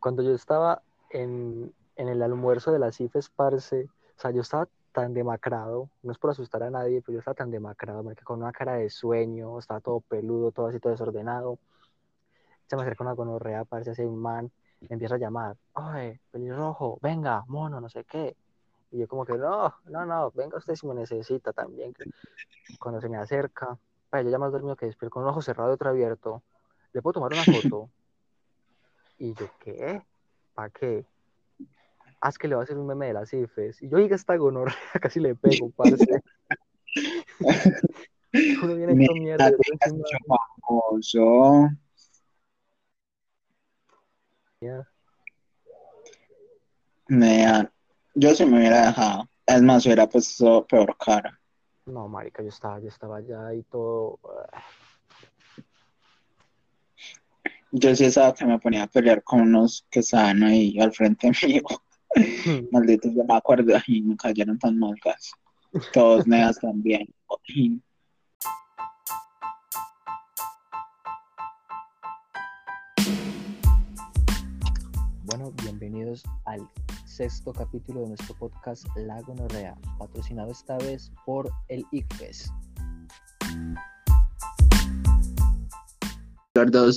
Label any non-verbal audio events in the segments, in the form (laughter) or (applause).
cuando yo estaba en, en el almuerzo de las CIFES, parce, o sea, yo estaba tan demacrado, no es por asustar a nadie, pero yo estaba tan demacrado, que con una cara de sueño, estaba todo peludo, todo así, todo desordenado. Se me acerca una gonorrea, parece así un man, me empieza a llamar, oye, pelirrojo, venga, mono, no sé qué. Y yo como que, no, no, no, venga usted si me necesita también. Cuando se me acerca, para yo ya más dormido que despierto, con un ojo cerrado y otro abierto, ¿le puedo tomar una foto? Y yo, ¿qué? ¿Para qué? Haz que le va a hacer un meme de las cifes. Y yo, oiga, esta gonorrea, (laughs) casi le pego, parce. (laughs) Uno viene hecho mierda. Famoso. yo sí me hubiera dejado. Es más, hubiera puesto peor cara. No, marica, yo estaba, yo estaba allá y todo. Yo sí estaba que me ponía a pelear con unos que estaban ahí al frente (laughs) mío. Hmm. Malditos, yo me acuerdo y me cayeron tan mal casi. Todos negas también. Bueno, bienvenidos al sexto capítulo de nuestro podcast La Gonorrea, patrocinado esta vez por el ICFES.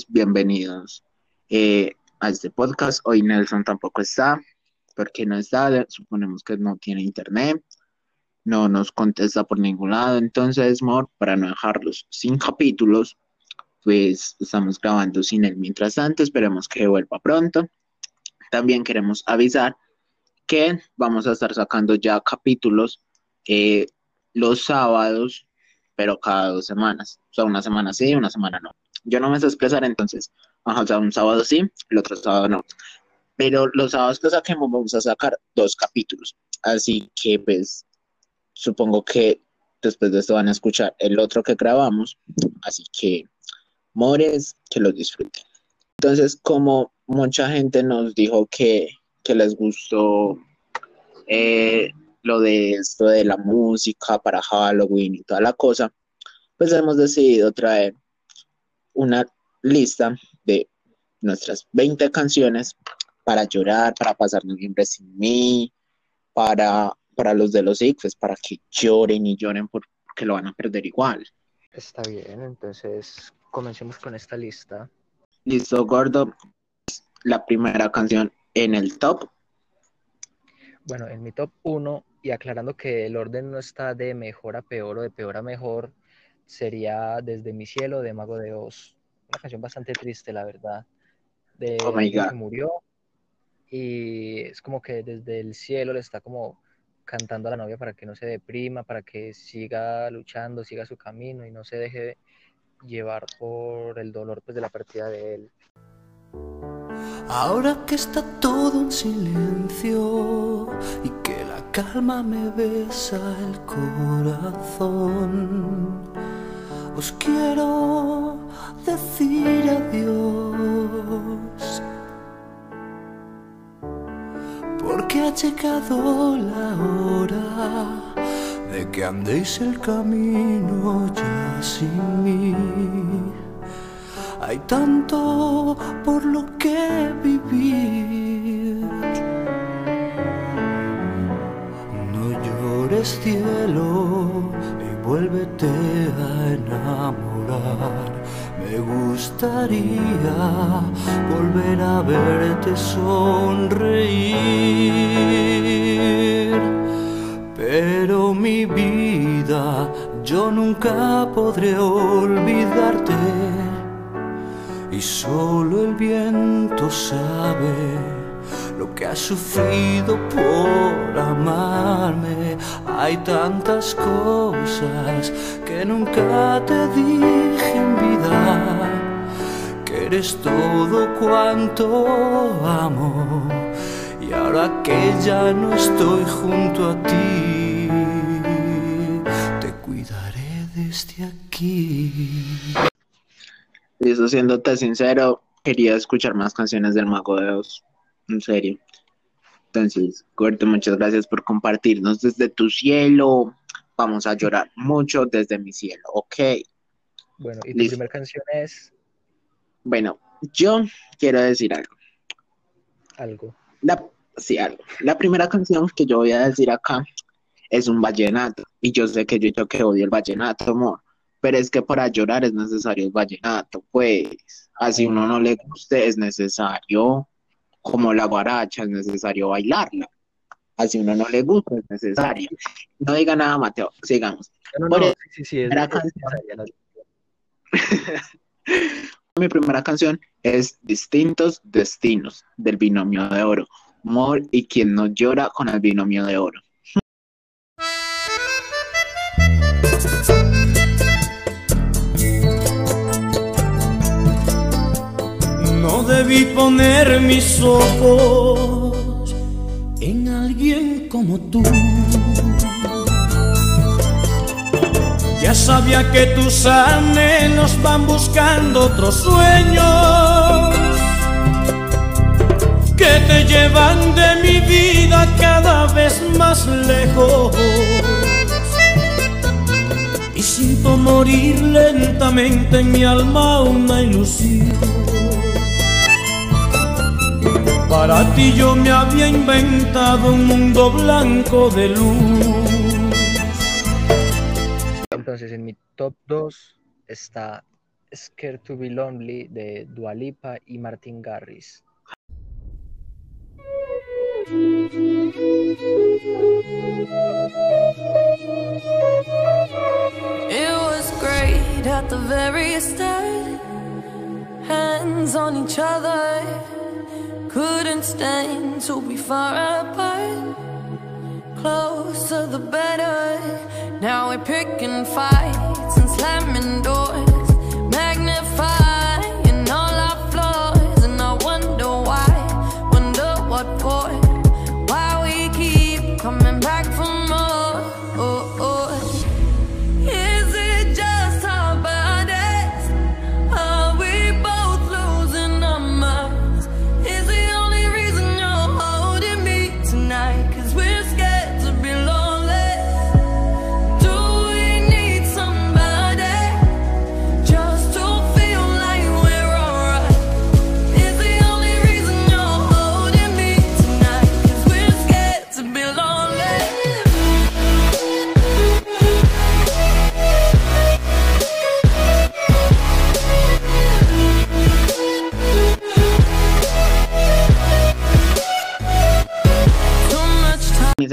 Bienvenidos eh, a este podcast. Hoy Nelson tampoco está, porque no está, suponemos que no tiene internet, no nos contesta por ningún lado. Entonces, Mor, para no dejarlos sin capítulos, pues estamos grabando sin él mientras tanto. Esperemos que vuelva pronto. También queremos avisar que vamos a estar sacando ya capítulos eh, los sábados, pero cada dos semanas. O sea, una semana sí, una semana no yo no me sé expresar, entonces, o sea, un sábado sí, el otro sábado no. Pero los sábados que saquemos vamos a sacar dos capítulos. Así que, pues, supongo que después de esto van a escuchar el otro que grabamos. Así que, mores, que los disfruten. Entonces, como mucha gente nos dijo que, que les gustó eh, lo de esto de la música para Halloween y toda la cosa, pues hemos decidido traer una lista de nuestras 20 canciones para llorar, para pasar noviembre sin mí, para, para los de los ICFES, para que lloren y lloren porque lo van a perder igual. Está bien, entonces comencemos con esta lista. Listo, gordo. La primera canción en el top. Bueno, en mi top 1, y aclarando que el orden no está de mejor a peor o de peor a mejor, sería Desde mi cielo de Mago de Oz. Una canción bastante triste, la verdad. De oh que murió. Y es como que desde el cielo le está como cantando a la novia para que no se deprima, para que siga luchando, siga su camino y no se deje llevar por el dolor pues, de la partida de él. Ahora que está todo en silencio y que la calma me besa el corazón os quiero decir adiós. Porque ha llegado la hora de que andéis el camino ya sin mí. Hay tanto por lo que vivir. No llores cielo vuélvete a enamorar. Me gustaría volver a verte sonreír. Pero mi vida, yo nunca podré olvidarte. Y solo el viento sabe lo que has sufrido por amarme. Hay tantas cosas que nunca te dije en vida, que eres todo cuanto amo. Y ahora que ya no estoy junto a ti, te cuidaré desde aquí. Y eso siéndote sincero, quería escuchar más canciones del Mago de Oz en serio. Entonces, Corto, muchas gracias por compartirnos desde tu cielo. Vamos a llorar mucho desde mi cielo, ¿ok? Bueno, ¿y tu primera canción es? Bueno, yo quiero decir algo. Algo. La, sí, algo. La primera canción que yo voy a decir acá es un vallenato. Y yo sé que yo, yo que odio el vallenato, amor. Pero es que para llorar es necesario el vallenato, pues. Así uno no le guste, es necesario. Como la guaracha, es necesario bailarla. Así uno no le gusta, es necesario. No diga nada, Mateo. Sigamos. No, no, no, sí, sí, es, (laughs) Mi primera canción es Distintos Destinos del Binomio de Oro. Amor y quien no llora con el Binomio de Oro. Debí poner mis ojos en alguien como tú. Ya sabía que tus anhelos van buscando otros sueños que te llevan de mi vida cada vez más lejos. Y siento morir lentamente en mi alma una ilusión. Para ti yo me había inventado un mundo blanco de luz. Entonces, en mi top 2 está Scared to be Lonely de Dua Lipa y Martin Garrix. It was great at the very start. Hands on each other. Couldn't stand to be far apart. Closer the better. Now we're picking fights and slamming doors. Magnifying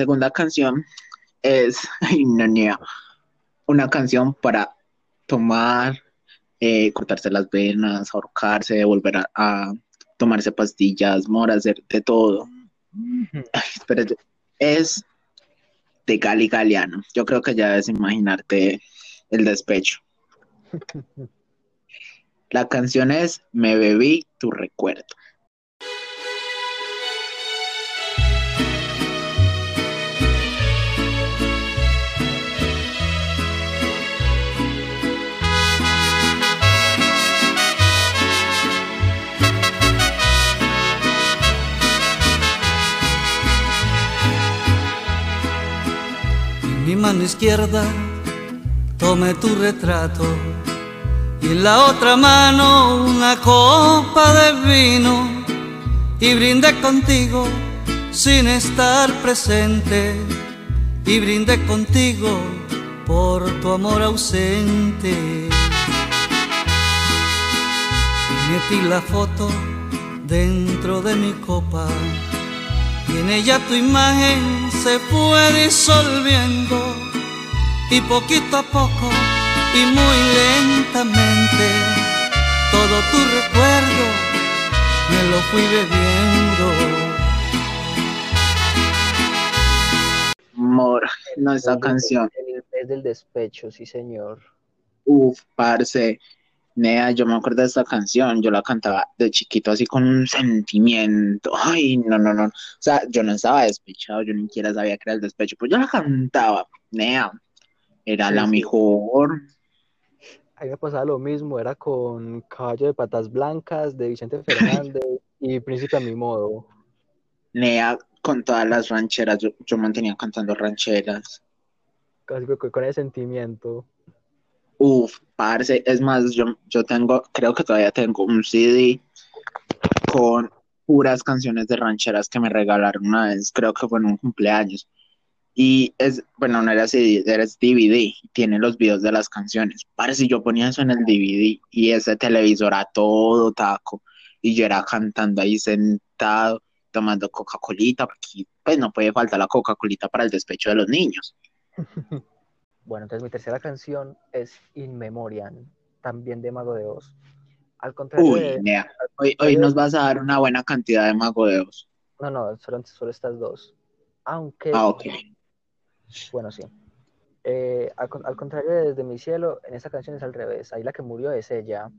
segunda canción es (laughs) una canción para tomar, eh, cortarse las venas, ahorcarse, volver a, a tomarse pastillas, mora, hacer de todo. Ay, espérate, es de Gali Galeano. Yo creo que ya debes imaginarte el despecho. (laughs) La canción es Me bebí tu recuerdo. Mi mano izquierda tomé tu retrato. Y en la otra mano una copa de vino. Y brindé contigo sin estar presente. Y brindé contigo por tu amor ausente. Y metí la foto dentro de mi copa y en ella tu imagen se fue disolviendo y poquito a poco y muy lentamente todo tu recuerdo me lo fui bebiendo. Amor, no esa canción. el- Es del despecho, sí, señor. Uf, parce. Nea, yo me acuerdo de esta canción, yo la cantaba de chiquito así con un sentimiento. Ay, no, no, no. O sea, yo no estaba despechado, yo ni siquiera sabía que era el despecho, pues yo la cantaba. Nea, era Sí, la sí. mejor. A mí me pasaba lo mismo, era con Caballo de Patas Blancas de Vicente Fernández y Príncipe a mi modo. Nea, con todas las rancheras, yo, yo mantenía cantando rancheras. Casi que con ese sentimiento. Uf, parce, es más, yo, yo tengo, creo que todavía tengo un CD con puras canciones de rancheras que me regalaron una vez, creo que fue en un cumpleaños. Y es, bueno, no era CD, era DVD, tiene los videos de las canciones. Parece yo ponía eso en el DVD y ese televisor a todo taco y yo era cantando ahí sentado, tomando Coca-Colita, porque pues no puede faltar la Coca-Colita para el despecho de los niños. (laughs) Bueno, entonces mi tercera canción es In Memoriam, también de Mago de Oz. Al contrario Uy, de- hoy, hoy nos vas a dar una buena cantidad de mago de Oz. No, no, solo, solo estas dos. Aunque, Ah, ok. bueno, sí. Eh, al, al contrario de Desde mi cielo, en esta canción es al revés. Ahí la que murió es ella.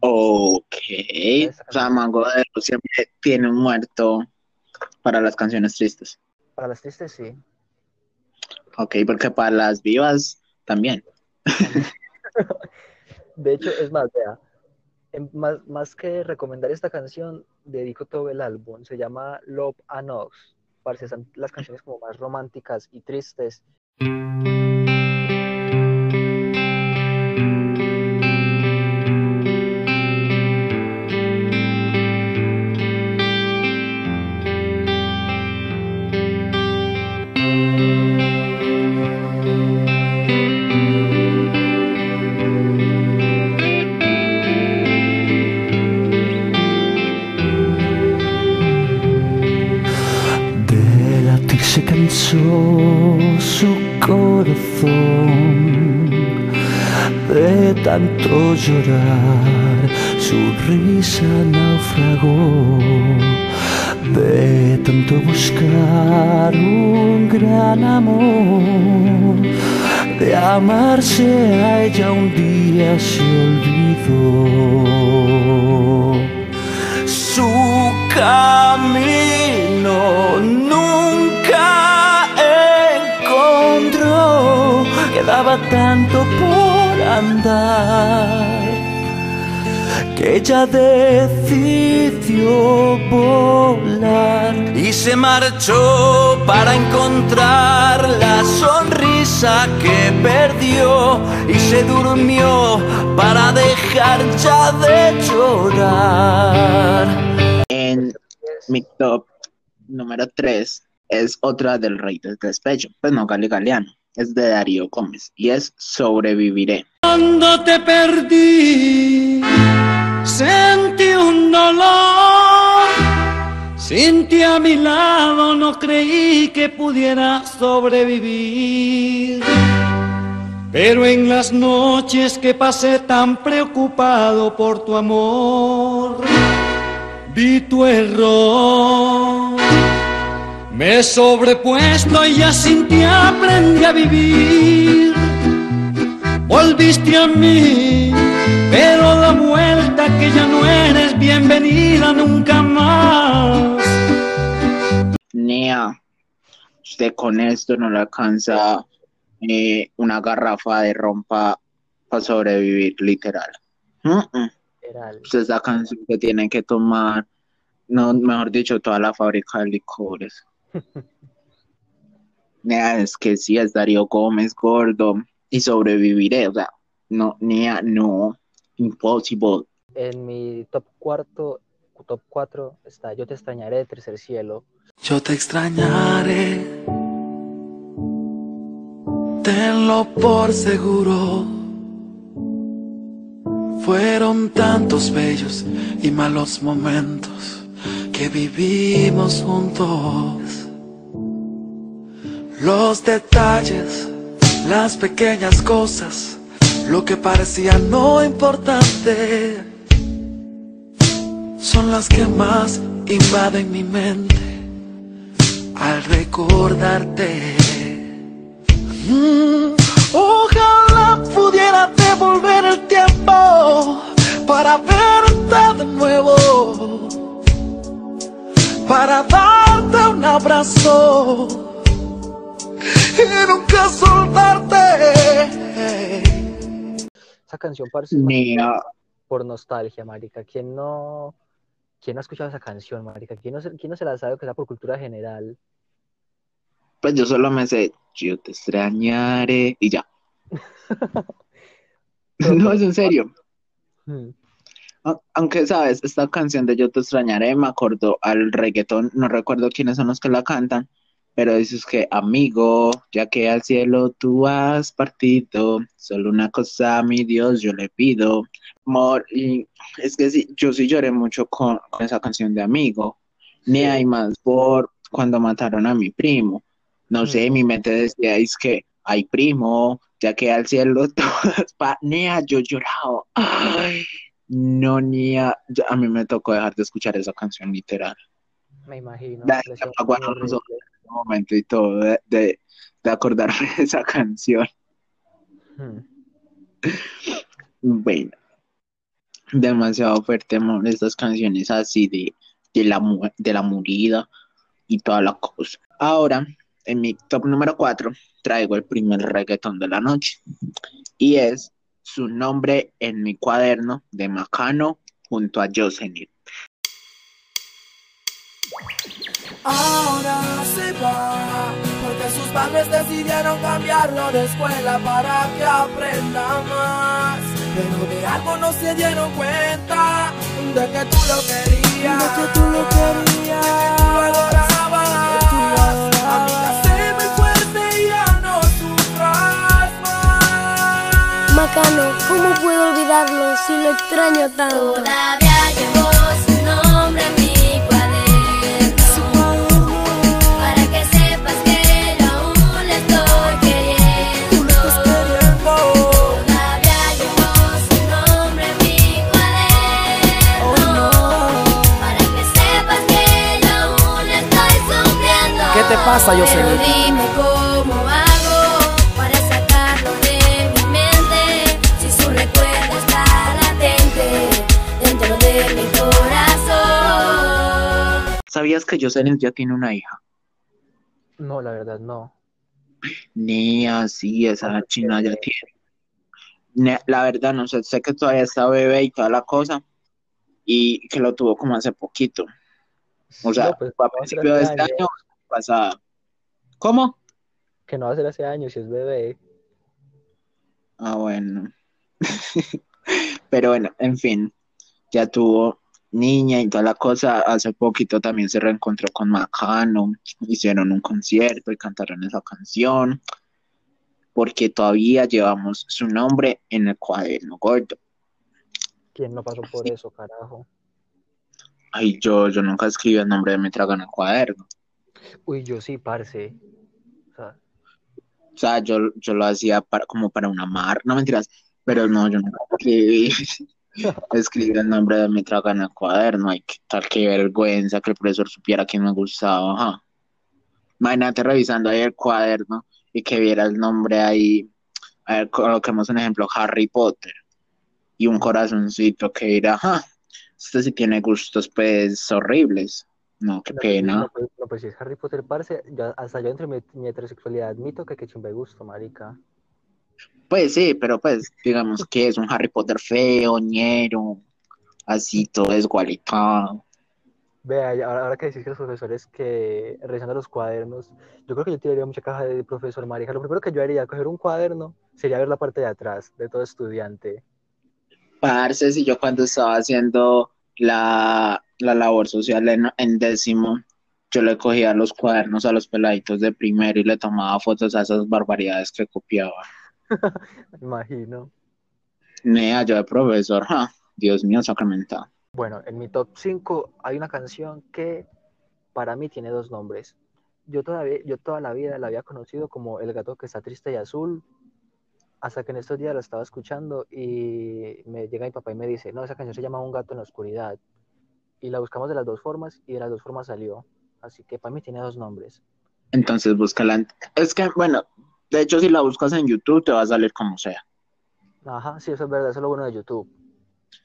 Ok. O sea, Mago de Oz siempre tiene un muerto para las canciones tristes. Para las tristes, sí. Ok, porque para las vivas también. (laughs) De hecho, es más, vea, en- más, más que recomendar esta canción, dedico todo el álbum. Se llama Love and Ox. Parce, son las canciones como más románticas y tristes. Tanto llorar, su risa naufragó, de tanto buscar un gran amor, de amarse a ella un día se olvidó. Su camino nunca encontró, quedaba tanto por andar que ella decidió volar y se marchó para encontrar la sonrisa que perdió y se durmió para dejar ya de llorar. En mi top número 3 es otra del Rey del Despecho. Pues no, Gale Galeano. Es de Darío Gómez y es Sobreviviré. Cuando te perdí, sentí un dolor. Sin ti a mi lado no creí que pudiera sobrevivir. Pero en las noches que pasé tan preocupado por tu amor, vi tu error. Me he sobrepuesto y ya sin ti aprendí a vivir. Volviste a mí, pero da vuelta que ya no eres bienvenida nunca más. Nea, usted con esto no le alcanza eh, una garrafa de rompa para sobrevivir, literal. Mm. Era el- Usted es la canción que tiene que tomar, no, mejor dicho, toda la fábrica de licores. Es que sí, es Darío Gómez gordo y sobreviviré, o sea, no, Nea, no, impossible. En mi top cuarto, top 4 está Yo te extrañaré de Tercer Cielo. Yo te extrañaré, tenlo por seguro. Fueron tantos bellos y malos momentos que vivimos juntos. Los detalles, las pequeñas cosas, lo que parecía no importante, son las que más invaden mi mente al recordarte. Mm, ojalá pudiera devolver el tiempo para verte de nuevo, para darte un abrazo y nunca soltarte. Esa canción, parce, Nea, por nostalgia, marica. ¿Quién no, quién no ha escuchado esa canción, marica? ¿Quién no se, quién no se la sabe que sea por cultura general? pues yo solo me sé, yo te extrañaré y ya. (laughs) (laughs) No, es en serio. Hmm. Aunque, ¿sabes? Esta canción de Yo te extrañaré me acordó al reggaetón, no recuerdo quiénes son los que la cantan, pero dices que, amigo, ya que al cielo tú has partido, solo una cosa, mi Dios, yo le pido. Amor, y es que sí, yo sí lloré mucho con, con esa canción de amigo, ni hay más por cuando mataron a mi primo. No sé, mi mente decía, es que, ay, primo, ya que al cielo (laughs) tú has pa- Nea, yo lloraba. Ay. No, ni a, yo- a mí me tocó dejar de escuchar esa canción literal. Me imagino. La- momento y todo de, de, de acordarme de esa canción. Hmm. Bueno, demasiado fuerte, amor, estas canciones así de, de la, de la murida y toda la cosa. Ahora, en mi top número 4, traigo el primer reggaetón de la noche y es su nombre en mi cuaderno de Macano junto a Jocelyn. Ahora se va, porque sus padres decidieron cambiarlo de escuela para que aprenda más. Pero de algo no se dieron cuenta, de que tú lo querías, de que tú lo querías, de que tú lo adorabas. Amiga, sé muy fuerte y ya no sufras más. Macano, ¿cómo puedo olvidarlo si lo extraño tanto? Todavía pasa, dime cómo hago para sacarlo de mi mente Si su recuerdo está latente dentro de mi corazón ¿Sabías que Jocelyn ya tiene una hija? No, la verdad, no. Ni así, esa china ya tiene. Ne- La verdad, no sé, sé que todavía está bebé y toda la cosa, y que lo tuvo como hace poquito. O sea, No, pues, fue a no va a ser principio de este año pasado. ¿Cómo? Que no va a ser hace años si es bebé. Ah, bueno. (laughs) Pero bueno, en fin, ya tuvo niña y toda la cosa. Hace poquito también se reencontró con Macano, hicieron un concierto y cantaron esa canción, porque todavía llevamos su nombre en el cuaderno gordo. ¿Quién no pasó por eso, carajo? Ay, yo, yo nunca escribí el nombre de mi trago en el cuaderno. Uy, yo sí, parce. O sea, O sea, yo, yo lo hacía para, como para una marca, no mentiras, pero no, yo nunca escribí, (laughs) escribí el nombre de mi trago en el cuaderno. Ay, qué tal, qué vergüenza que el profesor supiera quién me gustaba. ajá. Imagínate revisando ahí el cuaderno y que viera el nombre ahí. A ver, coloquemos un ejemplo, Harry Potter. Y un corazoncito que dirá, ajá, este sí tiene gustos pues horribles. No, qué no, pena. No, pues, no, pues si es Harry Potter, parce, yo- hasta yo entre mi, mi heterosexualidad admito que que chimbe gusto, marica. Pues sí, pero pues digamos que es un Harry Potter feo, ñero, así todo desgualitado. Vea, ahora, ahora que decís que los profesores que revisando los cuadernos, yo creo que yo tiraría mucha caja de profesor, marica. Lo primero que yo haría, coger un cuaderno, sería ver la parte de atrás de todo estudiante. Parce, si yo cuando estaba haciendo la, la labor social en, en décimo, yo le cogía los cuadernos a los peladitos de primero y le tomaba fotos a esas barbaridades que copiaba. Me (laughs) imagino. Nea, yo de profesor, ja, Dios mío, sacramentado. Bueno, en mi top 5 hay una canción que para mí tiene dos nombres. Yo todavía, yo toda la vida la había conocido como El gato que está triste y azul, hasta que en estos días la estaba escuchando y me llega mi papá y me dice, no, esa canción se llama Un gato en la oscuridad. Y la buscamos de las dos formas y de las dos formas salió. Así que para mí tiene dos nombres. Entonces búscala. Es que, bueno, de hecho si la buscas en YouTube te va a salir como sea. Ajá, sí, eso es verdad, eso es lo bueno de YouTube.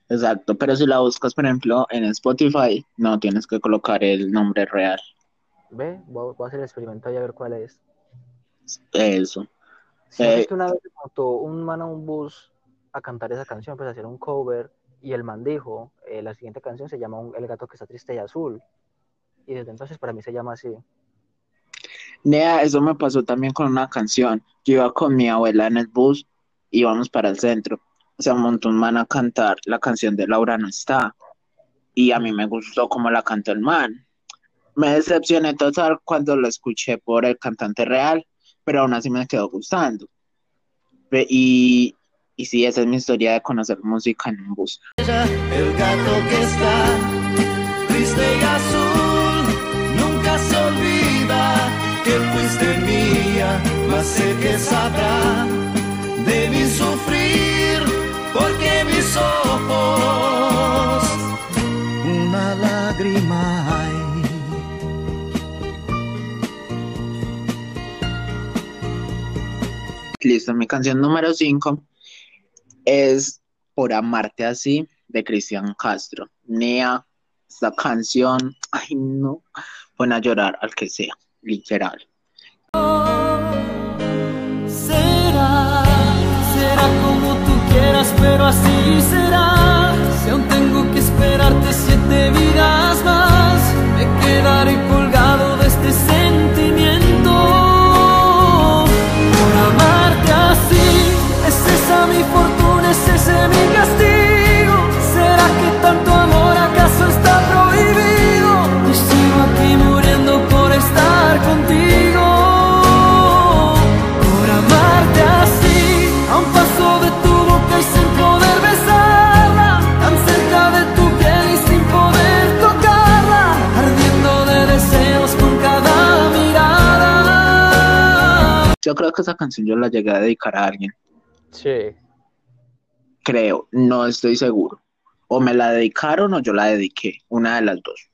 Exacto, pero si la buscas, por ejemplo, en Spotify, no tienes que colocar el nombre real. Ve, voy, voy a hacer el experimento y a ver cuál es. Eso. Sí, Eh, que una vez montó un man a un bus a cantar esa canción, pues a hacer un cover, y el man dijo, eh, la siguiente canción se llama El gato que está triste y azul. Y desde entonces para mí se llama así. Nea, eso me pasó también con una canción. Yo iba con mi abuela en el bus, íbamos para el centro, se montó un man a cantar la canción de Laura no está. Y a mí me gustó como la cantó el man. Me decepcioné total cuando lo escuché por el cantante real, pero aún así me quedó gustando. Y, y sí, esa es mi historia de conocer música en un bus. El gato que está triste y azul nunca se olvida que fuiste mía, mas sé que sabrá de mi sufrir porque mis ojos una lágrima hay. Listo, mi canción número 5 es Por amarte así de Cristian Castro. Nea, esta canción, ay no, pone a llorar al que sea, literal. Será, será como tú quieras, pero así será. Si aún tengo que esperarte siete vidas más, me quedaré colgado mi fortuna, es ese mi castigo. ¿Será que tanto amor acaso está prohibido? Y sigo aquí muriendo por estar contigo. Por amarte así, a un paso de tu boca y sin poder besarla, tan cerca de tu piel y sin poder tocarla, ardiendo de deseos con cada mirada. Yo creo que esa canción yo la llegué a dedicar a alguien, Sí. Creo, no estoy seguro. O me la dedicaron o yo la dediqué, una de las dos.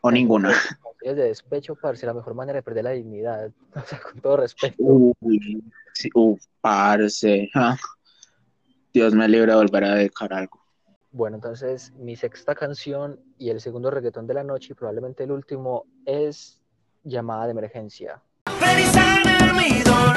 O ninguna. (laughs) Es de despecho, parce, la mejor manera de perder la dignidad. (laughs) O sea, con todo respeto. Uy, sí, uf, parce. ah. Dios me libre de volver a dedicar algo. Bueno, entonces mi sexta canción y el segundo reggaetón de la noche y probablemente el último es Llamada de Emergencia. Mi dolor.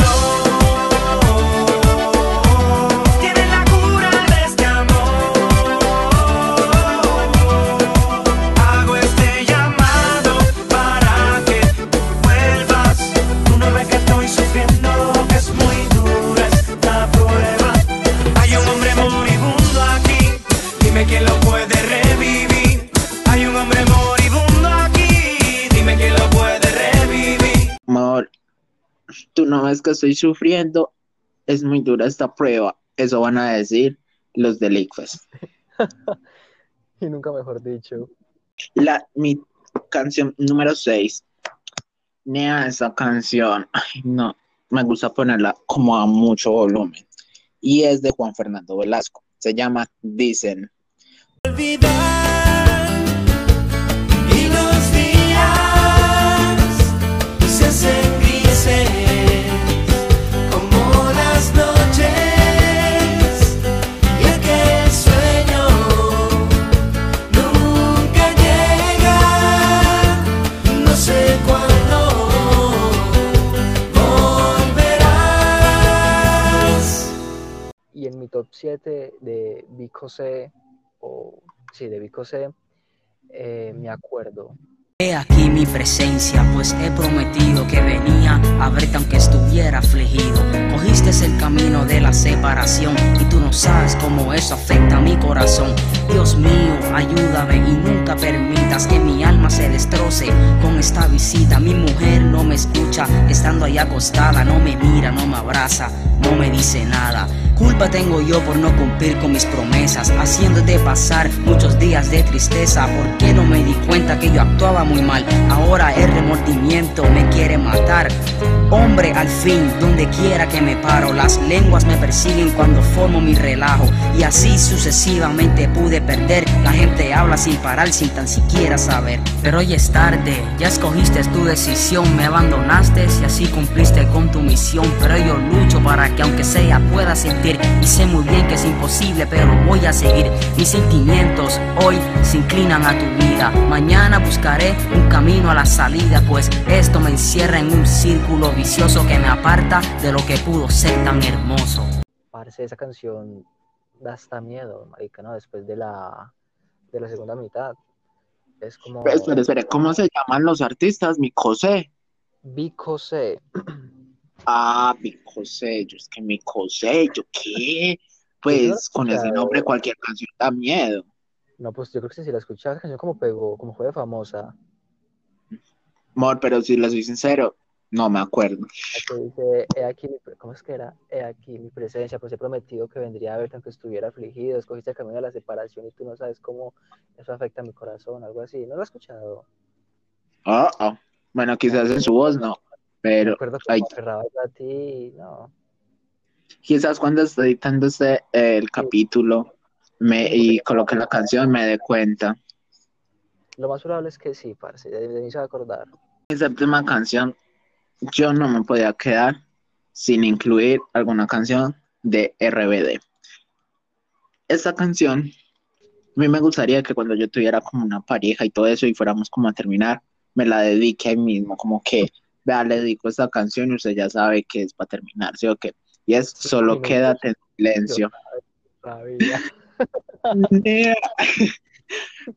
Tú no ves que estoy sufriendo. Es muy dura esta prueba. Eso van a decir los del ICFES. (laughs) Y nunca mejor dicho. La, mi canción número 6. Nea, esa canción. Ay, no. Me gusta ponerla como a mucho volumen. Y es de Juan Fernando Velasco. Se llama Dicen. olvidar top 7 de Vico C, o sí, de Vico C, eh, me acuerdo. He aquí mi presencia, pues he prometido que venía a verte aunque estuviera afligido. Cogiste el camino de la separación y tú no sabes cómo eso afecta a mi corazón. Dios mío, ayúdame y nunca permitas que mi alma se destroce con esta visita. Mi mujer no me escucha, estando ahí acostada, no me mira, no me abraza, no me dice nada. Culpa tengo yo por no cumplir con mis promesas, haciéndote pasar muchos días de tristeza. ¿Por qué no me di cuenta que yo actuaba muy mal? Ahora el remordimiento me quiere matar. Hombre, al fin, donde quiera que me paro, las lenguas me persiguen cuando formo mi relajo. Y así sucesivamente pude perder. La gente habla sin parar, sin tan siquiera saber. Pero hoy es tarde, ya escogiste tu decisión, me abandonaste y así cumpliste con tu misión. Pero yo lucho para que aunque sea pueda sentir. Y sé muy bien que es imposible, pero voy a seguir. Mis sentimientos hoy se inclinan a tu vida. Mañana buscaré un camino a la salida, pues esto me encierra en un círculo vicioso que me aparta de lo que pudo ser tan hermoso. Parce, esa canción da hasta miedo, marica, ¿no? Después de la, de la segunda mitad. Es como Espera, espera, ¿cómo se llaman los artistas? Mi José. Vico C. (clears throat) Ah, mi José. Yo es que mi José, ¿yo qué? pues con ese nombre cualquier canción da miedo. No, pues yo creo que sí la escuchaba, esa canción como pegó, como fue de famosa. Amor, pero si le soy sincero, no me acuerdo. La dice, he aquí, ¿cómo es que era? He aquí mi presencia, pues he prometido que vendría a verte aunque estuviera afligido, escogiste el camino de la separación y tú no sabes cómo eso afecta a mi corazón, algo así. ¿No lo has escuchado? Ah, ah. Bueno, quizás en su voz no, Me pero acuerdo que ay, a ti, no. quizás cuando estoy editando este, el capítulo me, y coloque la canción me dé cuenta. Lo más probable es que sí, parce, de, de mí se va a acordar. Mi séptima canción, yo no me podía quedar sin incluir alguna canción de RBD. Esta canción, a mí me gustaría que cuando yo tuviera como una pareja y todo eso y fuéramos como a terminar, me la dedique ahí mismo, como que, vea, le dedico esta canción y usted ya sabe que es para terminar, ¿sí o qué? Y es Solo quédate en silencio.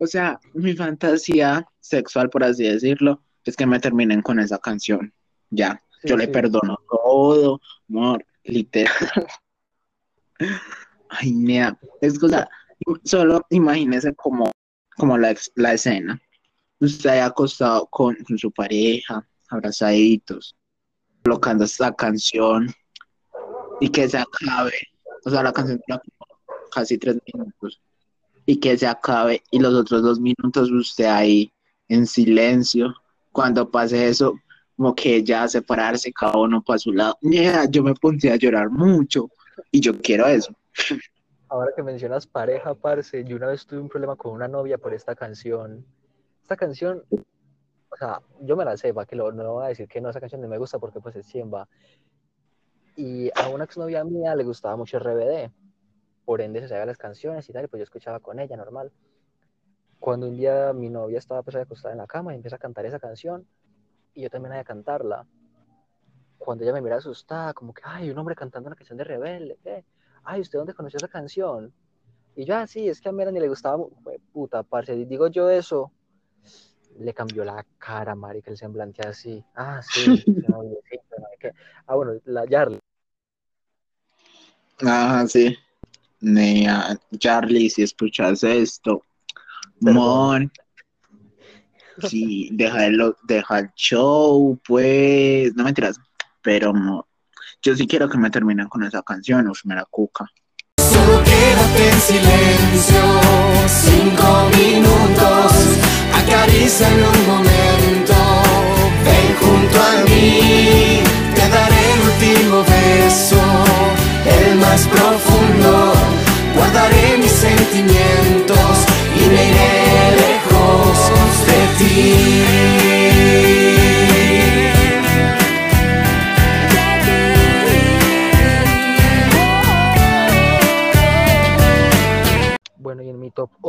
O sea, mi fantasía sexual, por así decirlo, es que me terminen con esa canción. Ya, Sí, yo le perdono todo, amor, literal. Ay, nea, es cosa, solo imagínese como, como la, la escena. Usted acostado con, con su pareja, abrazaditos, colocando esta canción y que se acabe. O sea, la canción casi tres minutos y que se acabe y los otros dos minutos usted ahí en silencio. Cuando pase eso, como que ya separarse cada uno para su lado. Nea, yo me pondría a llorar mucho y yo quiero eso. Ahora que mencionas pareja, parce, yo una vez tuve un problema con una novia por esta canción. Esta canción, o sea, yo me la sé, va que lo, no voy a decir que no, esa canción no me gusta porque pues es chimba. Y a una exnovia mía le gustaba mucho RBD, por ende se sabía las canciones y tal, y pues yo escuchaba con ella, normal. Cuando un día mi novia estaba pues acostada en la cama y empieza a cantar esa canción, y yo también a cantarla. Cuando ella me mira asustada, como que, ay, un hombre cantando una canción de Rebelde. Ay, ¿usted dónde conoció esa canción? Y yo, ah, sí, es que a Melanie le gustaba, puta, parce, digo yo eso, le cambió la cara, marica, el semblante así. Ah, sí, (laughs) ese noviecito, no qué. Ah, bueno, la Yarly. Ajá, sí. Nea, Charlie, si escuchas esto, Perdón. mon, sí, deja el, deja el show, pues, no mentiras, pero mo, yo sí quiero que me terminen con esa canción, uf, me la cuca. Solo quédate en silencio, cinco minutos,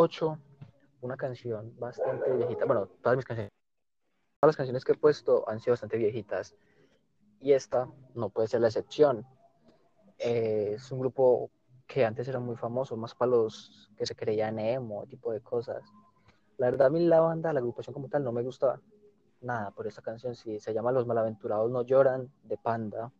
8, una canción bastante viejita. Bueno, todas mis canciones, todas las canciones que he puesto han sido bastante viejitas. Y esta no puede ser la excepción. Eh, es un grupo que antes era muy famoso, más para los que se creían emo, tipo de cosas. La verdad, a mí la banda, la agrupación como tal, no me gusta nada por esta canción. Sí, se llama Los Malaventurados No Lloran, de Panda.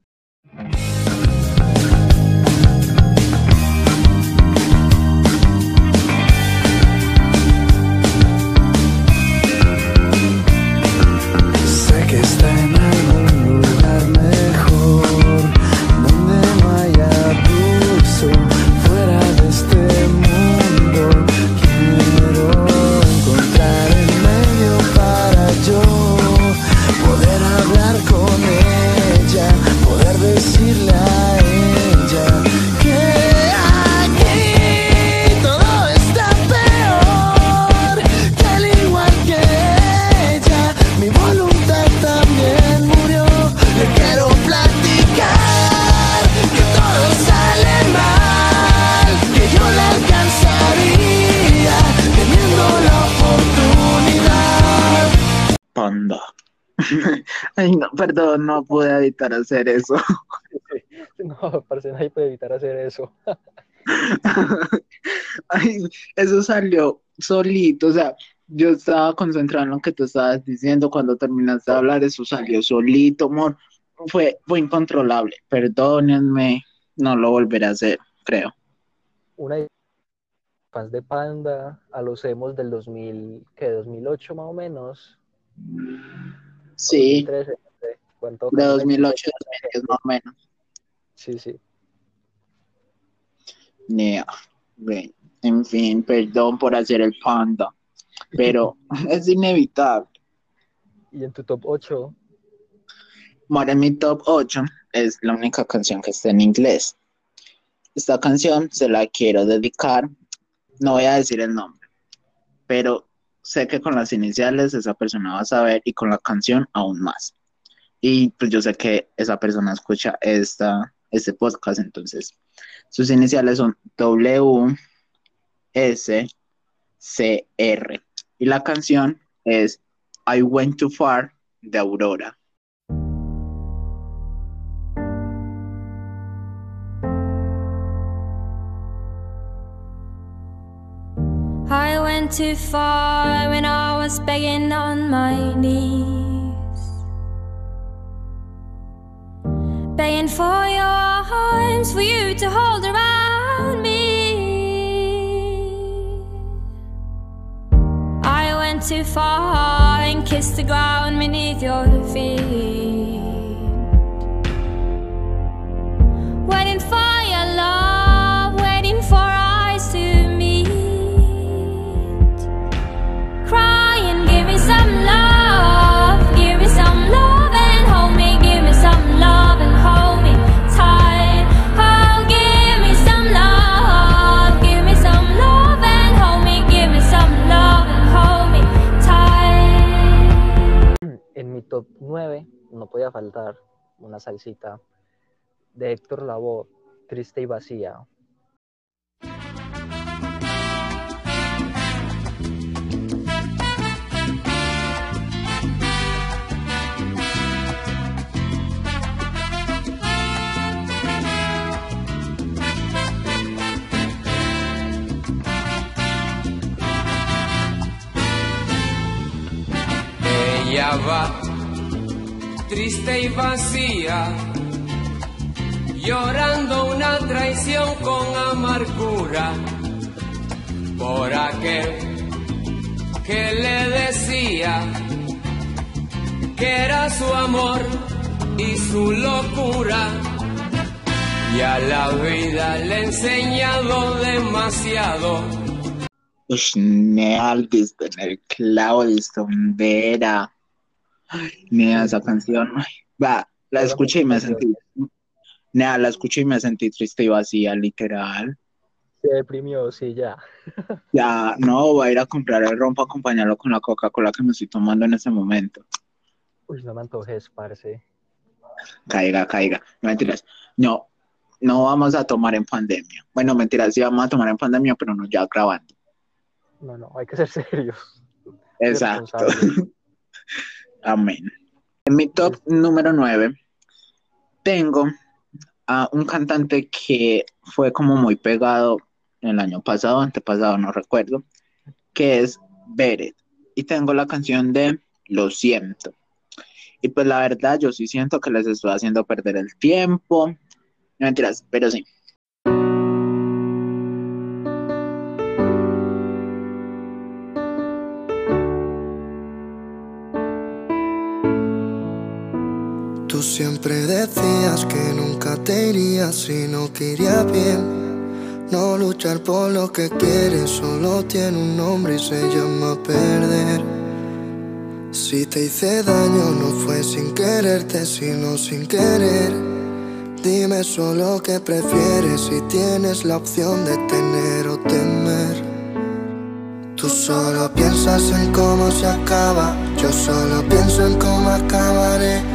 Sé que perdón, no pude evitar hacer eso. (laughs) No, parce, nadie puede evitar hacer eso. (laughs) Ay, eso salió solito, o sea, yo estaba concentrado en lo que tú estabas diciendo, cuando terminaste de hablar, eso salió solito, amor, fue, fue incontrolable, perdónenme, no lo volveré a hacer, creo. una fans de Panda a los emos del 2000, ¿qué? 2008 más o menos. Sí, 2013, de 2008 a 2010 más o menos. Sí, sí. Nea, bueno, en fin, perdón por hacer el panda, pero (laughs) es inevitable. Y en tu top 8, Bueno, en mi top 8 es la única canción que está en inglés. Esta canción se la quiero dedicar, no voy a decir el nombre, pero sé que con las iniciales esa persona va a saber y con la canción aún más. Y pues yo sé que esa persona escucha esta, este podcast, entonces sus iniciales son W, S, C, R. Y la canción es I Went Too Far de Aurora. I went too far when I was begging on my knees, begging for your arms for you to hold around me. I went too far and kissed the ground beneath your feet, faltar una salsita de Héctor Lavoe, Triste y Vacía. Va triste y vacía, llorando una traición con amargura por aquel que le decía que era su amor y su locura. Y a la vida le he enseñado demasiado. Ush, Neal, diste en el sondera. Nea, esa canción. ay, Va, la escuché y me sentí. Nea, la escuché y me sentí triste y vacía, literal. Se deprimió, sí, ya. (laughs) Ya, no, voy a ir a comprar el ron para acompañarlo con la Coca-Cola que me estoy tomando en ese momento. Uy, no me antojes, parce. Caiga, caiga. No mentiras. No, no vamos a tomar en pandemia. Bueno, mentiras, sí vamos a tomar en pandemia, pero no ya grabando. No, no, hay que ser (laughs) serios. Exacto. (laughs) Amén. En mi top número 9 tengo a un cantante que fue como muy pegado el año pasado, antepasado, no recuerdo, que es Beret. Y tengo la canción de Lo siento. Y pues la verdad, yo sí siento que les estoy haciendo perder el tiempo. Mentiras, pero sí. Tú siempre decías que nunca te irías si no que iría bien. No luchar por lo que quieres solo tiene un nombre y se llama perder. Si te hice daño no fue sin quererte, sino sin querer. Dime solo qué prefieres si tienes la opción de tener o temer. Tú solo piensas en cómo se acaba, yo solo pienso en cómo acabaré.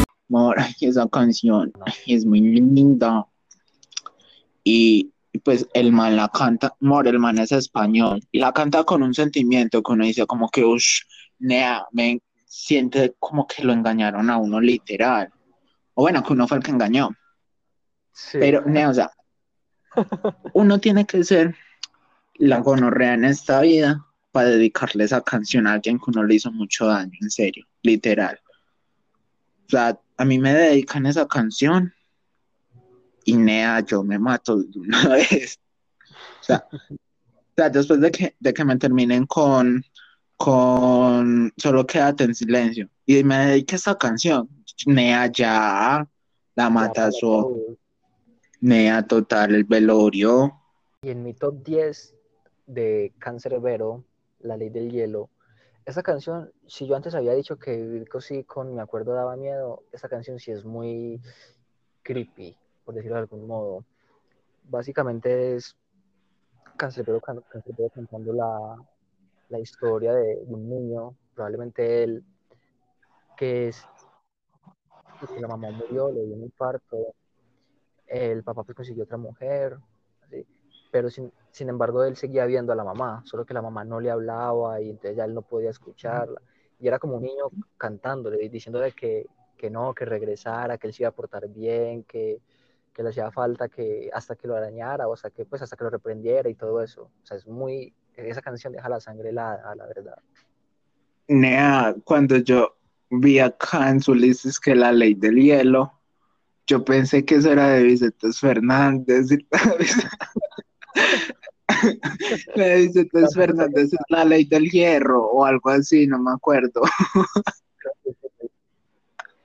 Amor, (laughs) esa canción es muy linda. Y pues el man la canta, Mor, el man es español, y la canta con un sentimiento que uno dice como que, uff, nea, me siente como que lo engañaron a uno literal. O bueno, que uno fue el que engañó. Sí. Pero, nea, o sea, (laughs) uno tiene que ser la gonorrea en esta vida para dedicarle esa canción a alguien que uno le hizo mucho daño, en serio, literal. O sea, a mí me dedican esa canción y nea, yo me mato de una (laughs) vez. O sea, o sea, después de que, de que me terminen con, con Solo quédate en silencio y me dedique a esa canción, nea, ya, la mata su, nea, total, el velorio. Y en mi top 10 de Cancerbero, La Ley del Hielo, esa canción, si yo antes había dicho que Vivir con Me Acuerdo daba miedo, esa canción sí es muy creepy, por decirlo de algún modo. Básicamente es Cancerbero, can- cantando la, la historia de un niño, probablemente él, que es la mamá murió, le dio un infarto, el papá pues consiguió otra mujer, pero sin, sin embargo él seguía viendo a la mamá, solo que la mamá no le hablaba y entonces ya él no podía escucharla. Y era como un niño cantándole y diciéndole que, que no, que regresara, que él se iba a portar bien, que, que le hacía falta que hasta que lo arañara, o sea, que pues hasta que lo reprendiera y todo eso. O sea, es muy, esa canción deja la sangre helada, la verdad. Nea, cuando yo vi acá en su lista es que la ley del hielo, yo pensé que eso era de Vicente Fernández. y- (laughs) (laughs) (laughs) La de Vicente Fernández es la ley del hierro o algo así, no me acuerdo.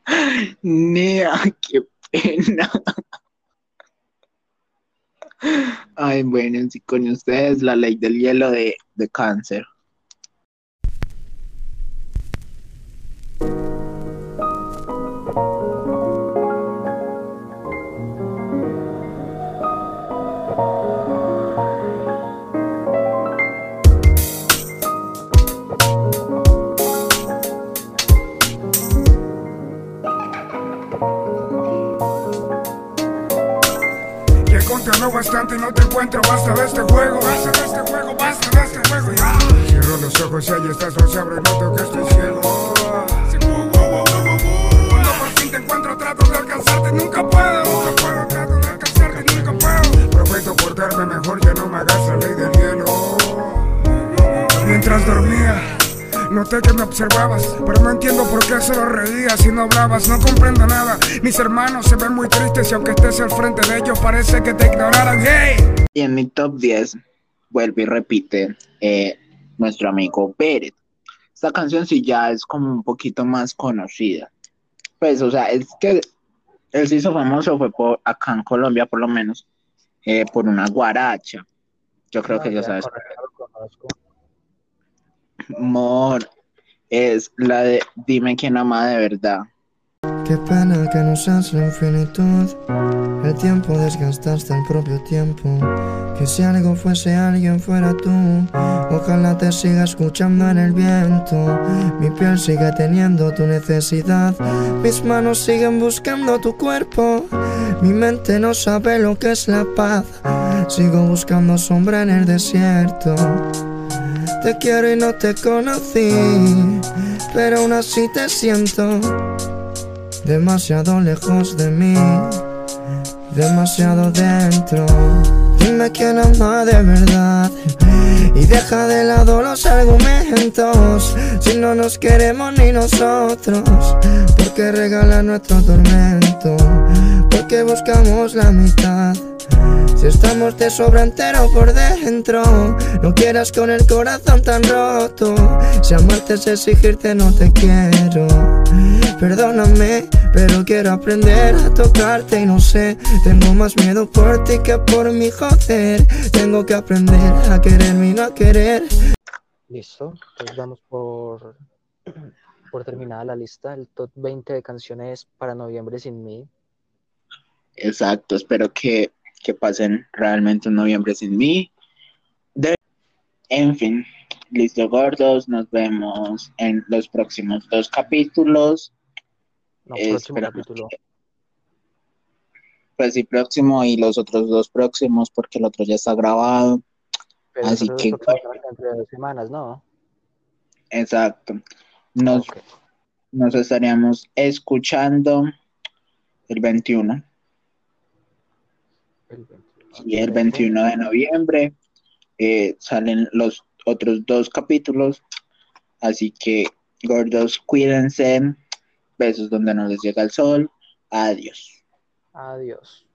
(laughs) Nea, qué pena. Ay, bueno, sí, con ustedes la ley del hielo de, de cáncer. Bastante y no te encuentro, basta de este juego. Basta de este juego, basta de este juego, ya. Cierro los ojos y ahí estás, no se abre, noto que estoy ciego. Por fin te encuentro, trato de alcanzarte, nunca puedo. Nunca puedo, trato de alcanzarte, nunca puedo. Prometo portarme mejor, ya no me hagas la ley del hielo. Mientras dormía. Noté que me observabas, pero no entiendo por qué solo reías y no hablabas, no comprendo nada. Mis hermanos se ven muy tristes y aunque estés al frente de ellos parece que te ignoraran. ¡Hey! Y en mi top 10 vuelve y repite eh, nuestro amigo Pérez. Esta canción sí ya es como un poquito más conocida. Pues, o sea, es que él se hizo famoso fue por acá en Colombia, por lo menos, eh, por una guaracha. Yo creo que ya sabes. Lo conozco. Mor es la de Dime quién ama de verdad. Qué pena que no seas la infinitud. El tiempo desgasta hasta el propio tiempo. Que si algo fuese alguien fuera tú. Ojalá te siga escuchando en el viento. Mi piel sigue teniendo tu necesidad. Mis manos siguen buscando tu cuerpo. Mi mente no sabe lo que es la paz. Sigo buscando sombra en el desierto. Te quiero y no te conocí, pero aún así te siento demasiado lejos de mí, demasiado dentro. Dime quién ama de verdad y deja de lado los argumentos. Si no nos queremos ni nosotros, ¿por qué regalar nuestro tormento? ¿Por qué buscamos la mitad? Si estamos de sobra entero por dentro, no quieras con el corazón tan roto. Si amarte es exigirte, no te quiero. Perdóname, pero quiero aprender a tocarte y no sé. Tengo más miedo por ti que por mi joder. Tengo que aprender a quererme y no a querer. Listo, entonces vamos por, por terminada la lista, el top 20 de canciones para noviembre sin mí. Exacto, espero que, que pasen realmente un noviembre sin mí. De- En fin, listo gordos, nos vemos en los próximos dos capítulos. No, próximo capítulo. que- Pues sí, próximo y los otros dos próximos porque el otro ya está grabado. Pero Así que, de dos semanas, ¿no? exacto. Nos, Ok. nos estaríamos escuchando el 21 El 21. y el 21 de noviembre eh, salen los otros dos capítulos. Así que, gordos, cuídense. Besos donde no les llega el sol. Adiós. Adiós.